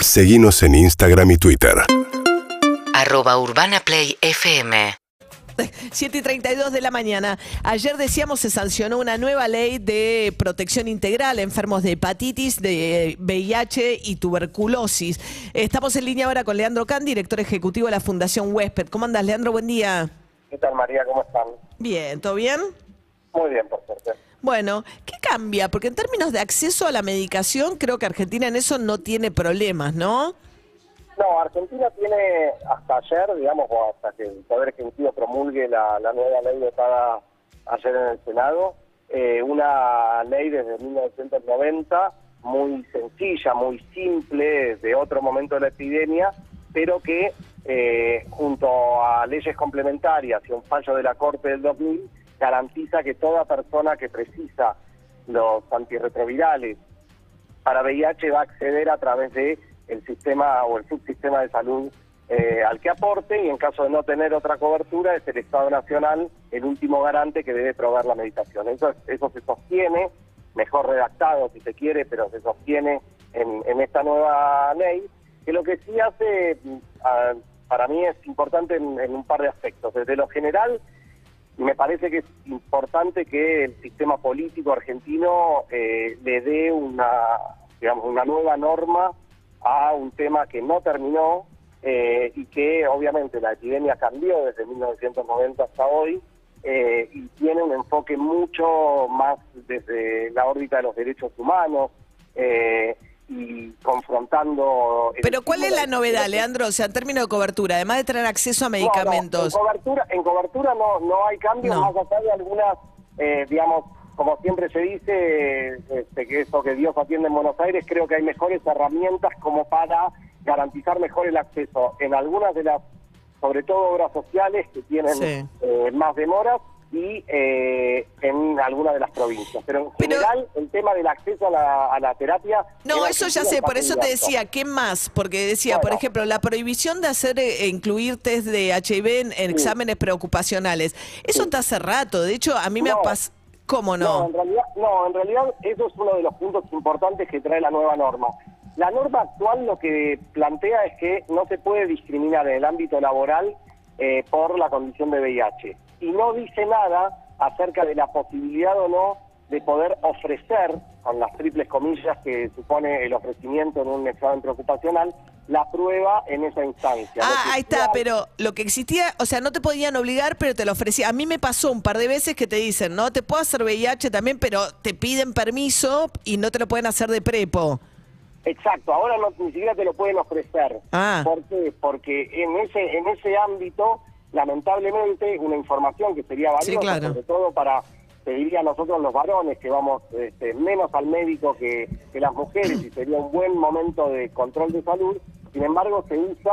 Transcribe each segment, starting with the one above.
Seguimos en Instagram y Twitter. arroba urbanaplayfm 7 y 32 de la mañana. Ayer decíamos se sancionó una nueva ley de protección integral a enfermos de hepatitis, de VIH y tuberculosis. Estamos en línea ahora con Leandro Can, director ejecutivo de la Fundación Huésped. ¿Cómo andas, Leandro? Buen día. ¿Qué tal, María? ¿Cómo están? Bien, ¿todo bien? Muy bien, por suerte. Bueno, ¿qué cambia? Porque en términos de acceso a la medicación, creo que Argentina en eso no tiene problemas, ¿no? No, Argentina tiene hasta ayer, digamos, o hasta que el Poder Ejecutivo promulgue la, nueva ley votada ayer en el Senado, eh, una ley desde 1990 muy sencilla, muy simple, de otro momento de la epidemia, pero que eh, junto a leyes complementarias y un fallo de la Corte del 2000 garantiza que toda persona que precisa los antirretrovirales para VIH va a acceder a través de el sistema o el subsistema de salud eh, al que aporte y en caso de no tener otra cobertura es el Estado Nacional el último garante que debe proveer la medicación. Eso, eso se sostiene, mejor redactado si se quiere, pero se sostiene en, en esta nueva ley, que lo que sí hace ah, para mí es importante en un par de aspectos. Desde lo general, me parece que es importante que el sistema político argentino eh, le dé una, digamos, una nueva norma a un tema que no terminó eh, y que obviamente la epidemia cambió desde 1990 hasta hoy eh, y tiene un enfoque mucho más desde la órbita de los derechos humanos eh, y confrontando... el Pero ¿cuál es la novedad, Leandro? O sea, en términos de cobertura, además de tener acceso a No, no, medicamentos. en cobertura, en cobertura no, no hay cambios, No. más allá de algunas, eh, digamos, como siempre se dice, este, que eso que Dios atiende en Buenos Aires, creo que hay mejores herramientas como para garantizar mejor el acceso en algunas de las, sobre todo obras sociales que tienen Sí. eh, más demoras y eh, en algunas de las provincias. Pero en Pero- general el tema del acceso a la, a la terapia... No, eso ya sé, por eso te decía, ¿qué más? Porque decía, por ejemplo, la prohibición de hacer eh, incluir test de HIV en, en exámenes preocupacionales. Eso está hace rato, de hecho, a mí me ha No. pasado... ¿Cómo No, no? en realidad, no, en realidad eso es uno de los puntos importantes que trae la nueva norma. La norma actual lo que plantea es que no se puede discriminar en el ámbito laboral eh, por la condición de VIH. Y no dice nada acerca de la posibilidad o no de poder ofrecer, con las triples comillas que supone el ofrecimiento en un examen preocupacional, la prueba en esa instancia. Ah, ahí está, pero lo que existía, o sea, no te podían obligar, pero te lo ofrecía. A mí me pasó un par de veces que te dicen, no, te puedo hacer VIH también, pero te piden permiso y no te lo pueden hacer de prepo. Exacto, ahora no, ni siquiera te lo pueden ofrecer. Ah. ¿Por qué? Porque en ese, en ese ámbito, lamentablemente, una información que sería valiosa, Sí, claro. sobre todo para, te diría nosotros los varones, que vamos este, menos al médico que, que las mujeres, y sería un buen momento de control de salud, sin embargo se usa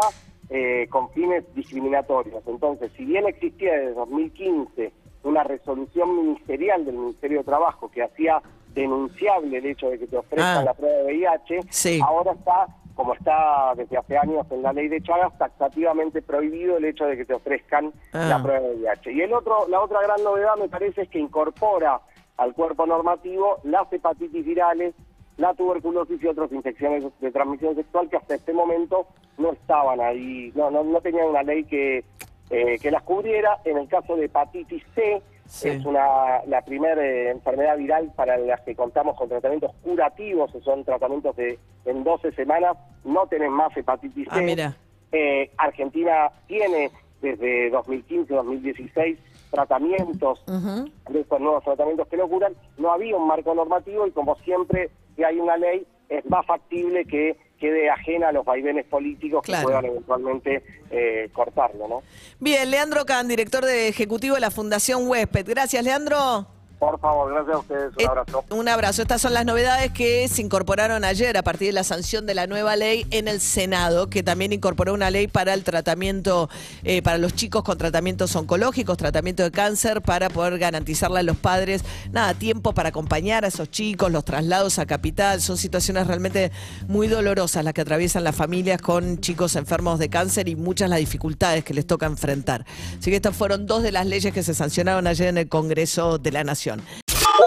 eh, con fines discriminatorios. Entonces, si bien existía desde 2015 una resolución ministerial del Ministerio de Trabajo que hacía denunciable el hecho de que te ofrezcan Ah. la prueba de VIH, Sí. ahora está, como está desde hace años en la ley de Chagas, taxativamente prohibido el hecho de que te ofrezcan Ah. la prueba de VIH. Y el otro, la otra gran novedad me parece es que incorpora al cuerpo normativo las hepatitis virales, la tuberculosis y otras infecciones de transmisión sexual que hasta este momento no estaban ahí, no, no, no tenían una ley que, eh, que las cubriera. En el caso de hepatitis C, Sí. es una la primera eh, enfermedad viral para las que contamos con tratamientos curativos, que son tratamientos de en 12 semanas, no tenés más hepatitis C. Ah, mira. Eh, Argentina tiene desde 2015-2016 tratamientos Ujú. de estos nuevos tratamientos que lo curan, no había un marco normativo y como siempre que hay una ley, es más factible que quede ajena a los vaivenes políticos Claro. que puedan eventualmente eh, cortarlo, ¿no? Bien, Leandro Can, director de ejecutivo de la Fundación Huésped. Gracias, Leandro. Por favor, gracias a ustedes, un Eh, abrazo. Un abrazo. Estas son las novedades que se incorporaron ayer a partir de la sanción de la nueva ley en el Senado, que también incorporó una ley para el tratamiento, eh, para los chicos con tratamientos oncológicos, tratamiento de cáncer, para poder garantizarle a los padres, nada, tiempo para acompañar a esos chicos, los traslados a capital. Son situaciones realmente muy dolorosas las que atraviesan las familias con chicos enfermos de cáncer y muchas las dificultades que les toca enfrentar. Así que estas fueron dos de las leyes que se sancionaron ayer en el Congreso de la Nación.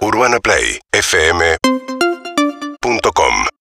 UrbanaPlayFM.com